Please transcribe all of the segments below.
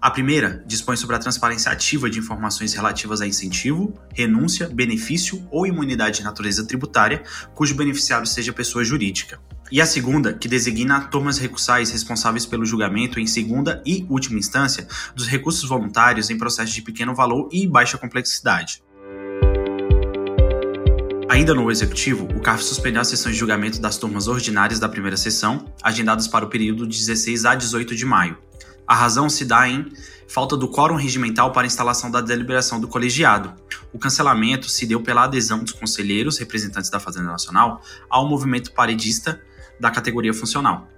A primeira dispõe sobre a transparência ativa de informações relativas a incentivo, renúncia, benefício ou imunidade de natureza tributária, cujo beneficiário seja pessoa jurídica. E a segunda, que designa turmas recursais responsáveis pelo julgamento em segunda e última instância dos recursos voluntários em processos de pequeno valor e baixa complexidade. Ainda no Executivo, o CARF suspendeu as sessões de julgamento das turmas ordinárias da primeira sessão, agendadas para o período de 16 a 18 de maio. A razão se dá em falta do quórum regimental para instalação da deliberação do colegiado. O cancelamento se deu pela adesão dos conselheiros, representantes da Fazenda Nacional, ao movimento paredista da categoria funcional.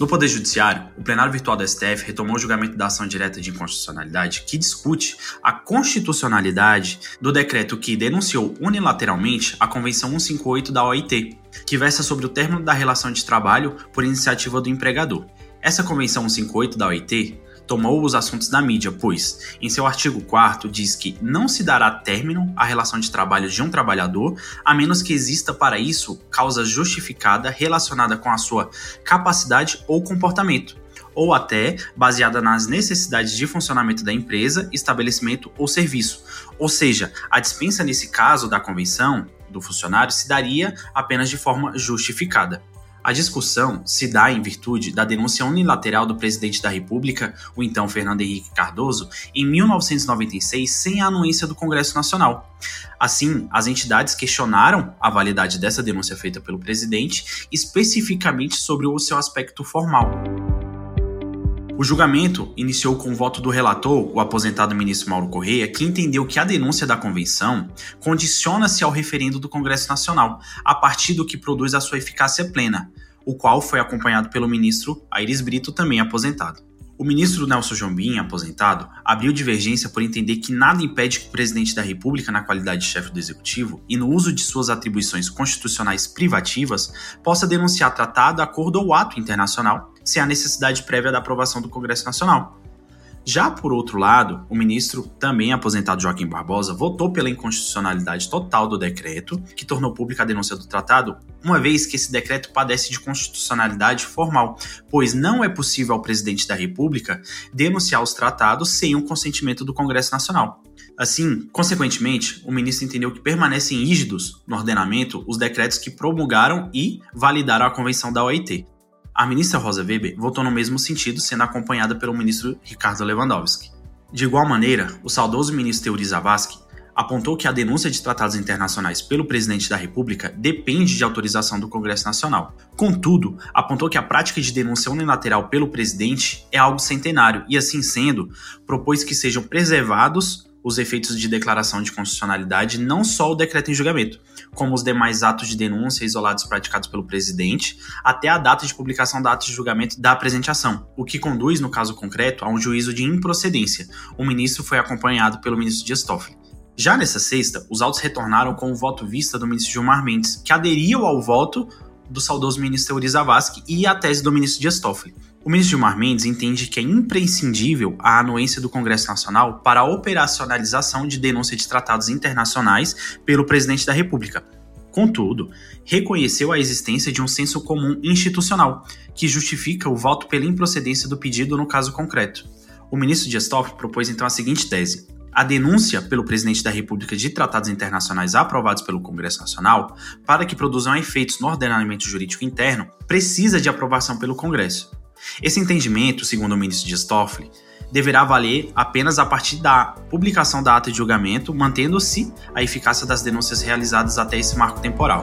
No Poder Judiciário, o plenário virtual da STF retomou o julgamento da ação direta de inconstitucionalidade que discute a constitucionalidade do decreto que denunciou unilateralmente a Convenção 158 da OIT, que versa sobre o término da relação de trabalho por iniciativa do empregador. Essa Convenção 158 da OIT tomou os assuntos da mídia, pois, em seu artigo 4 diz que não se dará término à relação de trabalho de um trabalhador, a menos que exista para isso causa justificada relacionada com a sua capacidade ou comportamento, ou até baseada nas necessidades de funcionamento da empresa, estabelecimento ou serviço. Ou seja, a dispensa nesse caso da convenção do funcionário se daria apenas de forma justificada. A discussão se dá em virtude da denúncia unilateral do presidente da República, o então Fernando Henrique Cardoso, em 1996, sem a anuência do Congresso Nacional. Assim, as entidades questionaram a validade dessa denúncia feita pelo presidente, especificamente sobre o seu aspecto formal. O julgamento iniciou com o voto do relator, o aposentado ministro Mauro Correia, que entendeu que a denúncia da convenção condiciona-se ao referendo do Congresso Nacional, a partir do que produz a sua eficácia plena, o qual foi acompanhado pelo ministro Aires Brito, também aposentado. O ministro Nelson Jobim, aposentado, abriu divergência por entender que nada impede que o presidente da República, na qualidade de chefe do executivo e no uso de suas atribuições constitucionais privativas, possa denunciar tratado, acordo ou ato internacional sem a necessidade prévia da aprovação do Congresso Nacional. Já por outro lado, o ministro, também aposentado Joaquim Barbosa, votou pela inconstitucionalidade total do decreto, que tornou pública a denúncia do tratado, uma vez que esse decreto padece de constitucionalidade formal, pois não é possível ao presidente da República denunciar os tratados sem o consentimento do Congresso Nacional. Assim, consequentemente, o ministro entendeu que permanecem rígidos no ordenamento os decretos que promulgaram e validaram a Convenção da OIT. A ministra Rosa Weber votou no mesmo sentido, sendo acompanhada pelo ministro Ricardo Lewandowski. De igual maneira, o saudoso ministro Teori Zavascki apontou que a denúncia de tratados internacionais pelo presidente da República depende de autorização do Congresso Nacional. Contudo, apontou que a prática de denúncia unilateral pelo presidente é algo centenário e, assim sendo, propôs que sejam preservados os efeitos de declaração de constitucionalidade não só o decreto em julgamento, como os demais atos de denúncia isolados praticados pelo presidente, até a data de publicação da ata de julgamento da apresentação, o que conduz, no caso concreto, a um juízo de improcedência. O ministro foi acompanhado pelo ministro Dias Toffoli. Já nessa sexta, os autos retornaram com o voto vista do ministro Gilmar Mendes, que aderiu ao voto do saudoso ministro Euri Zavascki e a tese do ministro Dias Toffoli. O ministro Gilmar Mendes entende que é imprescindível a anuência do Congresso Nacional para a operacionalização de denúncia de tratados internacionais pelo presidente da República. Contudo, reconheceu a existência de um senso comum institucional, que justifica o voto pela improcedência do pedido no caso concreto. O ministro Dias Toffoli propôs então a seguinte tese: a denúncia pelo presidente da República de tratados internacionais aprovados pelo Congresso Nacional, para que produzam efeitos no ordenamento jurídico interno, precisa de aprovação pelo Congresso. Esse entendimento, segundo o ministro Dias Toffoli, deverá valer apenas a partir da publicação da ata de julgamento, mantendo-se a eficácia das denúncias realizadas até esse marco temporal.